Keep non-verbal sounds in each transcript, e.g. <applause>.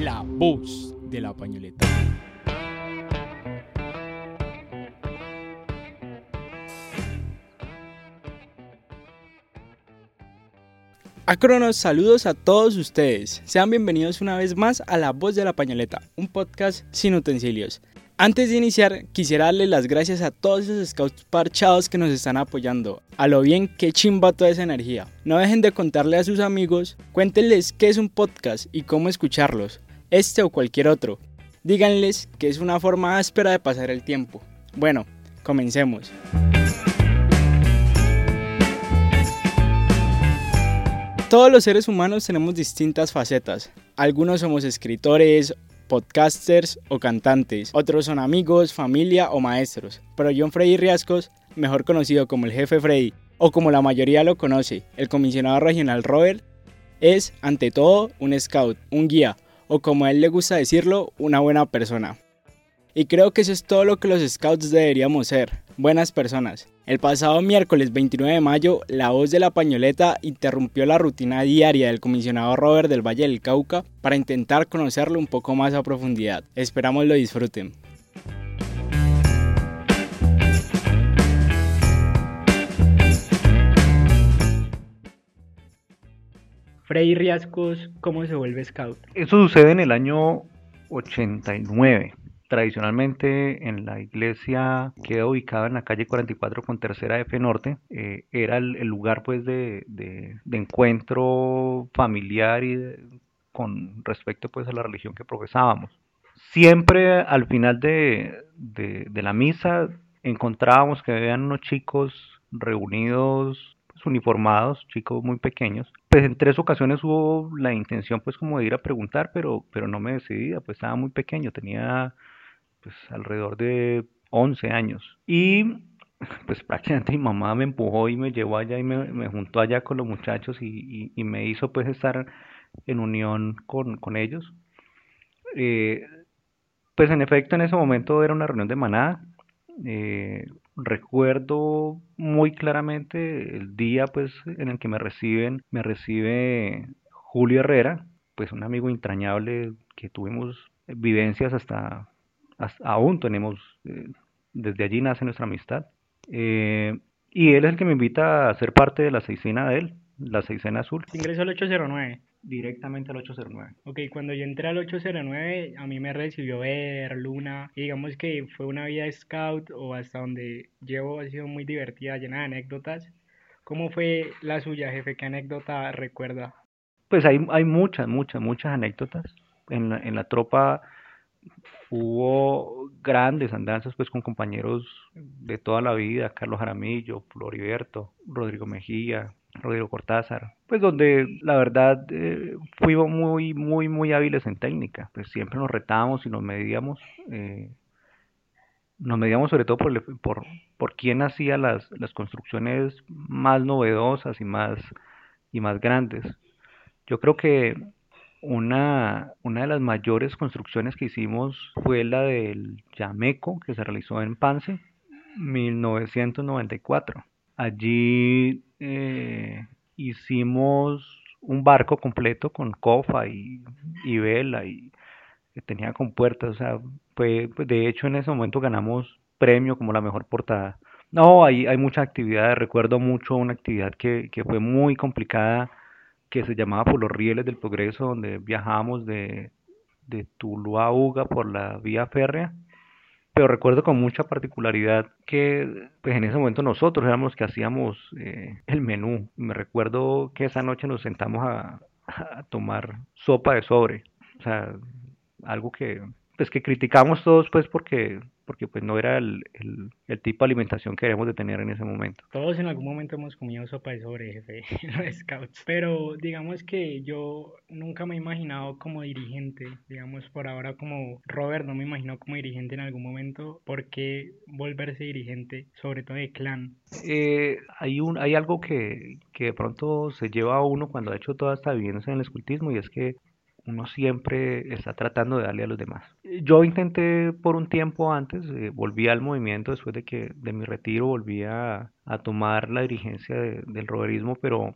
la voz de la pañoleta. Acronos, saludos a todos ustedes. Sean bienvenidos una vez más a La Voz de la Pañoleta, un podcast sin utensilios. Antes de iniciar, quisiera darle las gracias a todos esos scouts parchados que nos están apoyando. A lo bien que chimba toda esa energía. No dejen de contarle a sus amigos, cuéntenles qué es un podcast y cómo escucharlos, este o cualquier otro. Díganles que es una forma áspera de pasar el tiempo. Bueno, comencemos. Todos los seres humanos tenemos distintas facetas. Algunos somos escritores, podcasters o cantantes. Otros son amigos, familia o maestros. Pero John Freddy Riascos, mejor conocido como el jefe Freddy, o como la mayoría lo conoce, el comisionado regional Robert, es ante todo un scout, un guía, o como a él le gusta decirlo, una buena persona. Y creo que eso es todo lo que los scouts deberíamos ser, buenas personas. El pasado miércoles 29 de mayo, la voz de la pañoleta interrumpió la rutina diaria del comisionado Robert del Valle del Cauca para intentar conocerlo un poco más a profundidad. Esperamos lo disfruten. Freddy Riascos, ¿cómo se vuelve scout? Eso sucede en el año 89. Tradicionalmente en la iglesia queda ubicada en la calle 44 con tercera F Norte. Eh, era el, lugar pues de, encuentro familiar y con respecto pues a la religión que profesábamos. Siempre al final de, de la misa encontrábamos que habían unos chicos reunidos uniformados, chicos muy pequeños. Pues en tres ocasiones hubo la intención pues como de ir a preguntar, pero, pero no me decidía, pues estaba muy pequeño, tenía pues alrededor de 11 años. Y <laughs> pues prácticamente mi mamá me empujó y me llevó allá y me, juntó allá con los muchachos y, me hizo pues estar en unión con, con ellos. Eh, pues en efecto en ese momento era una reunión de manada. Eh, recuerdo muy claramente el día pues en el que me reciben, me recibe Julio Herrera, pues un amigo entrañable que tuvimos vivencias hasta aún tenemos, eh, desde allí nace nuestra amistad. Eh, y él es el que me invita a ser parte de la seisena de él, la seisena azul. Ingreso al 809. Directamente al 809. Ok, cuando yo entré al 809, a mí me recibió Ver, Luna, y digamos que fue una vida scout o hasta donde llevo ha sido muy divertida, llena de anécdotas. ¿Cómo fue la suya, jefe? ¿Qué anécdota recuerda? Pues hay, hay muchas, muchas, muchas anécdotas. En la, en la tropa hubo grandes andanzas pues con compañeros de toda la vida, Carlos Jaramillo, Floriberto, Rodrigo Mejía, Rodrigo Cortázar, pues donde la verdad eh, fuimos muy, muy, muy hábiles en técnica, pues siempre nos retábamos y nos medíamos, eh, nos medíamos sobre todo por, por, por quién hacía las, las construcciones más novedosas y más, y más grandes. Yo creo que una, una de las mayores construcciones que hicimos fue la del Yameco, que se realizó en Pance, 1994. Allí eh, hicimos un barco completo con cofa y, vela y que tenía con puertas. O sea, fue, pues, de hecho en ese momento ganamos premio como la mejor portada. No, hay, hay mucha actividad. Recuerdo mucho una actividad que, que fue muy complicada que se llamaba por los rieles del progreso, donde viajábamos de, de Tuluá a Uga por la vía férrea. Pero recuerdo con mucha particularidad que pues en ese momento nosotros éramos los que hacíamos eh, el menú. Me recuerdo que esa noche nos sentamos a, a tomar sopa de sobre. O sea, algo que pues que criticamos todos pues porque porque pues no era el, el, tipo de alimentación que debemos de tener en ese momento. Todos en algún momento hemos comido sopa de sobre, jefe, <laughs> los scouts. Pero digamos que yo nunca me he imaginado como dirigente, digamos por ahora como Robert no me imagino como dirigente en algún momento. ¿Por qué volverse dirigente, sobre todo de clan? Eh, hay, un, hay algo que, que de pronto se lleva a uno cuando ha hecho toda esta vivencia en el escultismo y es que uno siempre está tratando de darle a los demás. Yo intenté por un tiempo antes, eh, volví al movimiento después de que de mi retiro volví a, tomar la dirigencia del roberismo, pero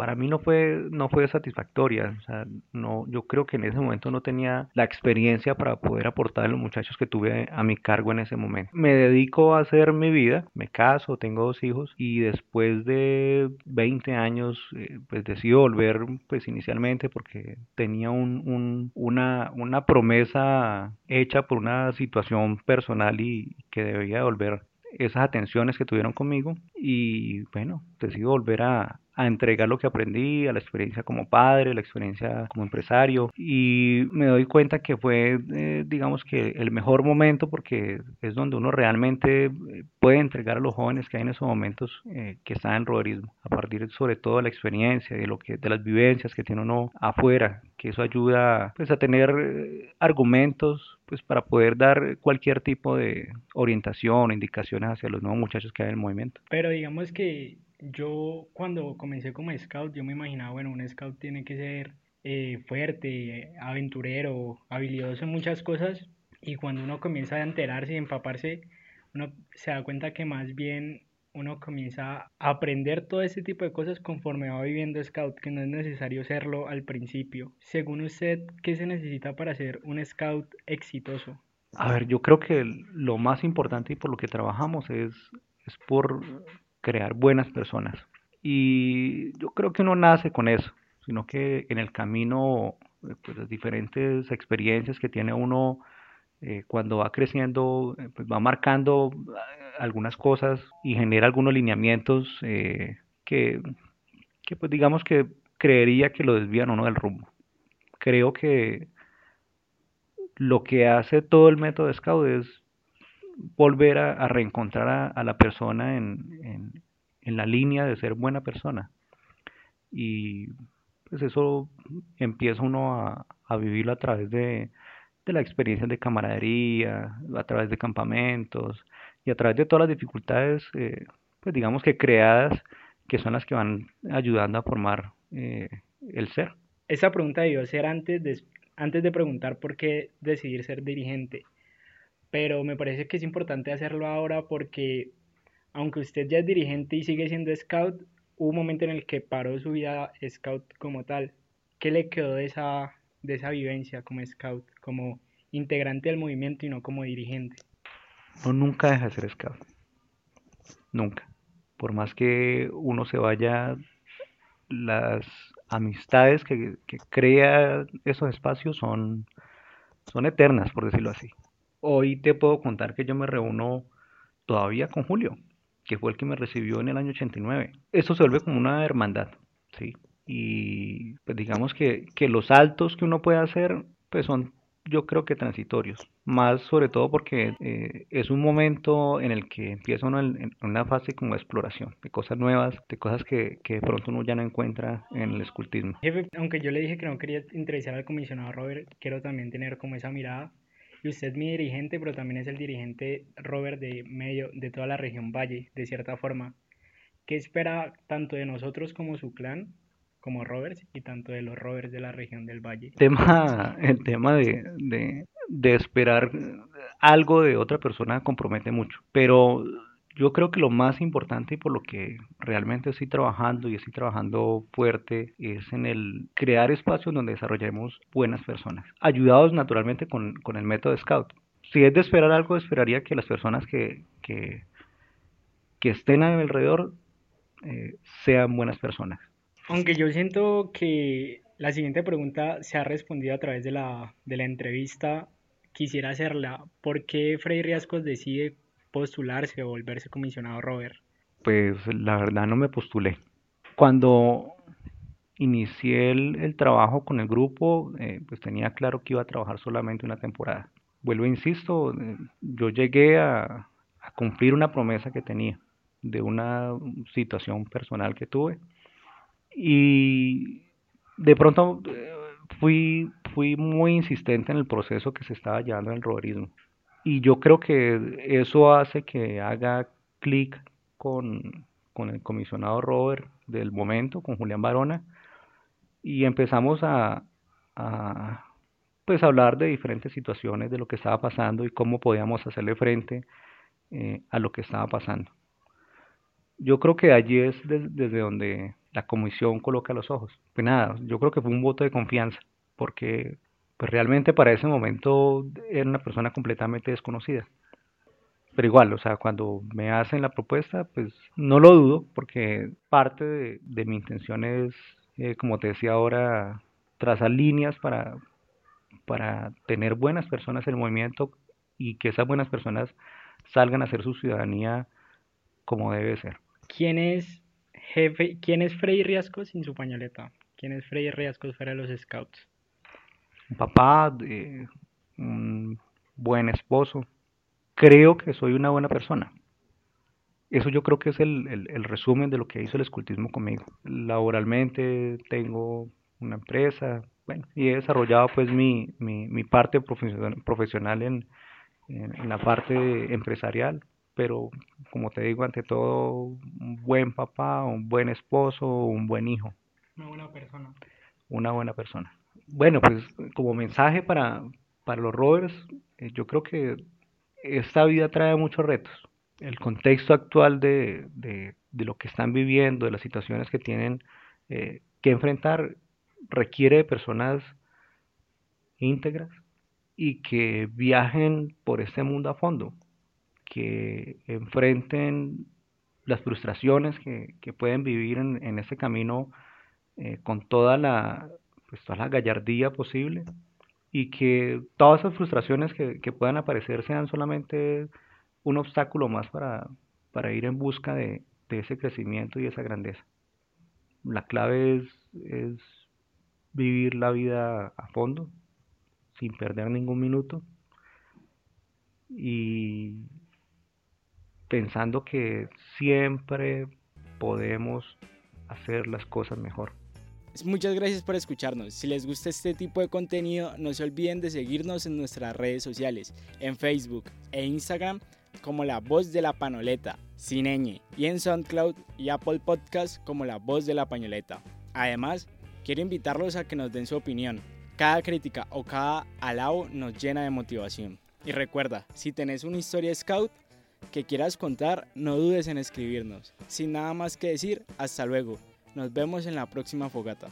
para mí no fue, no fue satisfactoria. O sea, no, yo creo que en ese momento no tenía la experiencia para poder aportar a los muchachos que tuve a mi cargo en ese momento. Me dedico a hacer mi vida, me caso, tengo dos hijos y después de 20 años eh, pues decido volver pues inicialmente porque tenía un, un, una, una promesa hecha por una situación personal y que debía volver esas atenciones que tuvieron conmigo y bueno, decido volver a, a entregar lo que aprendí, a la experiencia como padre, la experiencia como empresario y me doy cuenta que fue eh, digamos que el mejor momento porque es donde uno realmente eh, puede entregar a los jóvenes que hay en esos momentos eh, que están en roderismo, a partir sobre todo de la experiencia, de lo que de las vivencias que tiene uno afuera, que eso ayuda pues a tener argumentos pues para poder dar cualquier tipo de orientación indicaciones hacia los nuevos muchachos que hay en el movimiento. Pero digamos que yo cuando comencé como scout, yo me imaginaba, bueno, un scout tiene que ser eh, fuerte, aventurero, habilidoso en muchas cosas. Y cuando uno comienza a enterarse y empaparse, uno se da cuenta que más bien uno comienza a aprender todo ese tipo de cosas conforme va viviendo scout, que no es necesario serlo al principio. Según usted, ¿qué se necesita para ser un scout exitoso? A ver, yo creo que lo más importante y por lo que trabajamos es, es por crear buenas personas. Y yo creo que uno nace con eso, sino que en el camino, eh, pues las diferentes experiencias que tiene uno eh, cuando va creciendo, eh, pues va marcando algunas cosas y genera algunos lineamientos que, que, pues digamos que creería que lo desvían uno del rumbo. Creo que lo que hace todo el método Scout es volver a, reencontrar a, la persona en, en, la línea de ser buena persona. Y pues eso empieza uno a, a vivirlo a través de, de la experiencia de camaradería, a través de campamentos y a través de todas las dificultades, eh, pues digamos que creadas, que son las que van ayudando a formar eh, el ser. Esa pregunta debió ser antes de, antes de preguntar por qué decidir ser dirigente pero me parece que es importante hacerlo ahora porque aunque usted ya es dirigente y sigue siendo scout, hubo un momento en el que paró su vida scout como tal. ¿Qué le quedó de esa, de esa vivencia como scout, como integrante del movimiento y no como dirigente? No, nunca deja de ser scout. Nunca. Por más que uno se vaya, las amistades que, que crea esos espacios son, son eternas, por decirlo así hoy te puedo contar que yo me reúno todavía con Julio, que fue el que me recibió en el año 89. Eso se vuelve como una hermandad, ¿sí? Y pues digamos que, que los saltos que uno puede hacer, pues son yo creo que transitorios, más sobre todo porque eh, es un momento en el que empieza uno en, una fase como de exploración, de cosas nuevas, de cosas que, que, de pronto uno ya no encuentra en el escultismo. Jefe, aunque yo le dije que no quería entrevistar al comisionado Robert, quiero también tener como esa mirada y usted es mi dirigente, pero también es el dirigente Robert de medio de toda la región Valle, de cierta forma. ¿Qué espera tanto de nosotros como su clan, como Roberts, y tanto de los Roberts de la región del Valle? El tema, el tema de, de, de esperar algo de otra persona compromete mucho, pero yo creo que lo más importante y por lo que realmente estoy trabajando y estoy trabajando fuerte es en el crear espacios donde desarrollemos buenas personas, ayudados naturalmente con, con el método Scout. Si es de esperar algo, esperaría que las personas que, que, estén a mi alrededor eh, sean buenas personas. Aunque yo siento que la siguiente pregunta se ha respondido a través de la, de la entrevista, quisiera hacerla. ¿Por qué Freddy Riascos decide postularse o volverse comisionado Robert? Pues la verdad no me postulé. Cuando inicié el, trabajo con el grupo, eh, pues tenía claro que iba a trabajar solamente una temporada. Vuelvo, insisto, eh, yo llegué a, cumplir una promesa que tenía de una situación personal que tuve y de pronto eh, fui, fui muy insistente en el proceso que se estaba llevando en el roberismo y yo creo que eso hace que haga clic con, el comisionado Robert del momento, con Julián Barona, y empezamos a, pues hablar de diferentes situaciones, de lo que estaba pasando y cómo podíamos hacerle frente eh, a lo que estaba pasando. Yo creo que allí es desde donde la comisión coloca los ojos. Pues nada, yo creo que fue un voto de confianza, porque pues realmente para ese momento era una persona completamente desconocida. Pero igual, o sea, cuando me hacen la propuesta, pues no lo dudo, porque parte de, mi intención es, eh, como te decía ahora, trazar líneas para, para tener buenas personas en el movimiento y que esas buenas personas salgan a hacer su ciudadanía como debe ser. ¿Quién es jefe, quién es Freddy Riascos sin su pañoleta? ¿Quién es Freddy Riascos fuera de los scouts? Un papá, un buen esposo. Creo que soy una buena persona. Eso yo creo que es el, el, resumen de lo que hizo el escultismo conmigo. Laboralmente tengo una empresa, bueno, y he desarrollado pues mi, mi, mi parte profesional en, en, la parte empresarial, pero como te digo, ante todo, un buen papá, un buen esposo, un buen hijo. Una buena persona. Una buena persona. Bueno, pues como mensaje para, para los rovers, eh, yo creo que esta vida trae muchos retos. El contexto actual de, de, lo que están viviendo, de las situaciones que tienen eh, que enfrentar, requiere de personas íntegras, y que viajen por este mundo a fondo, que enfrenten las frustraciones que, pueden vivir en, en este camino eh, con toda la, pues, toda la gallardía posible y que todas esas frustraciones que, puedan aparecer sean solamente un obstáculo más para, para ir en busca de, de, ese crecimiento y esa grandeza. La clave es, es vivir la vida a fondo, sin perder ningún minuto y pensando que siempre podemos hacer las cosas mejor. Muchas gracias por escucharnos. Si les gusta este tipo de contenido, no se olviden de seguirnos en nuestras redes sociales, en Facebook e Instagram como La Voz de la Panoleta, Cineñe, y en SoundCloud y Apple Podcast como La Voz de la Pañoleta. Además, quiero invitarlos a que nos den su opinión cada crítica o cada alabo nos llena de motivación. Y recuerda, si tenés una historia scout que quieras contar, no dudes en escribirnos. Sin nada más que decir, hasta luego. Nos vemos en la próxima fogata.